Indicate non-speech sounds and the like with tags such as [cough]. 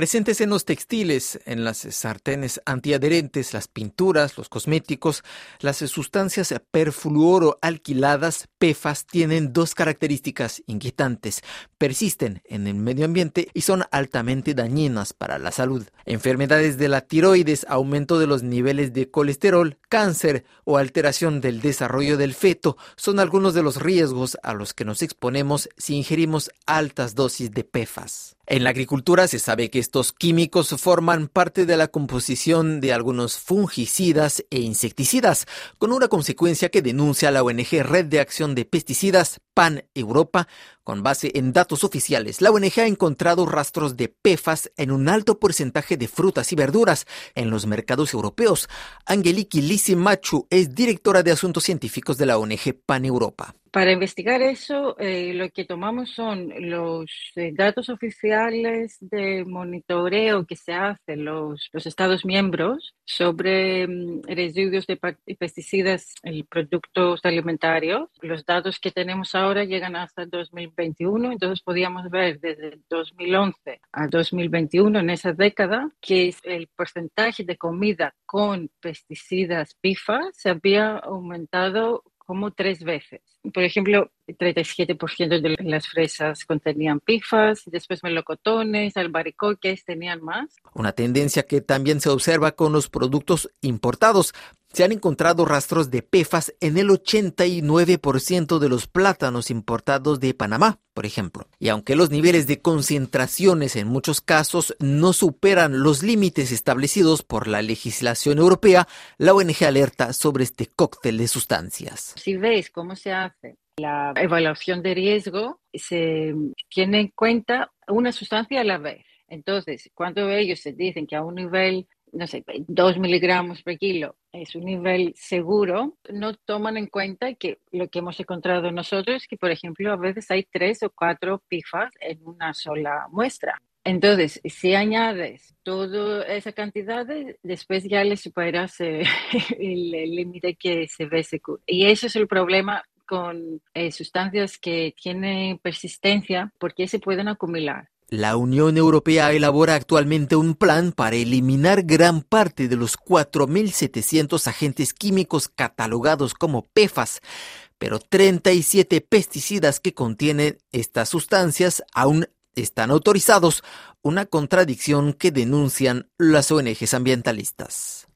Presentes en los textiles, en las sartenes antiadherentes, las pinturas, los cosméticos, las sustancias perfluoro alquiladas, PEFAS, tienen dos características inquietantes. Persisten en el medio ambiente y son altamente dañinas para la salud. Enfermedades de la tiroides, aumento de los niveles de colesterol, cáncer o alteración del desarrollo del feto son algunos de los riesgos a los que nos exponemos si ingerimos altas dosis de PEFAS. En la agricultura se sabe que estos químicos forman parte de la composición de algunos fungicidas e insecticidas, con una consecuencia que denuncia la ONG Red de Acción de Pesticidas PAN Europa. Con base en datos oficiales, la ONG ha encontrado rastros de PEFAS en un alto porcentaje de frutas y verduras en los mercados europeos. Angeliki Machu es directora de Asuntos Científicos de la ONG PAN Europa. Para investigar eso, eh, lo que tomamos son los eh, datos oficiales de monitoreo que se hace los, los Estados miembros sobre mm, residuos de pesticidas y productos alimentarios. Los datos que tenemos ahora llegan hasta 2021, entonces podíamos ver desde 2011 a 2021, en esa década, que el porcentaje de comida con pesticidas PIFA se había aumentado como tres veces. Por ejemplo, 37% de las fresas contenían pifas, después melocotones, albaricoques tenían más. Una tendencia que también se observa con los productos importados. Se han encontrado rastros de PEFAS en el 89% de los plátanos importados de Panamá, por ejemplo. Y aunque los niveles de concentraciones en muchos casos no superan los límites establecidos por la legislación europea, la ONG alerta sobre este cóctel de sustancias. Si veis cómo se hace la evaluación de riesgo, se tiene en cuenta una sustancia a la vez. Entonces, cuando ellos se dicen que a un nivel no sé, 2 miligramos por kilo es un nivel seguro, no toman en cuenta que lo que hemos encontrado nosotros, que por ejemplo a veces hay tres o cuatro pifas en una sola muestra. Entonces, si añades toda esa cantidad, después ya le superas [laughs] el límite que se ve. Y ese es el problema con eh, sustancias que tienen persistencia porque se pueden acumular. La Unión Europea elabora actualmente un plan para eliminar gran parte de los 4.700 agentes químicos catalogados como PEFAS, pero 37 pesticidas que contienen estas sustancias aún están autorizados, una contradicción que denuncian las ONGs ambientalistas.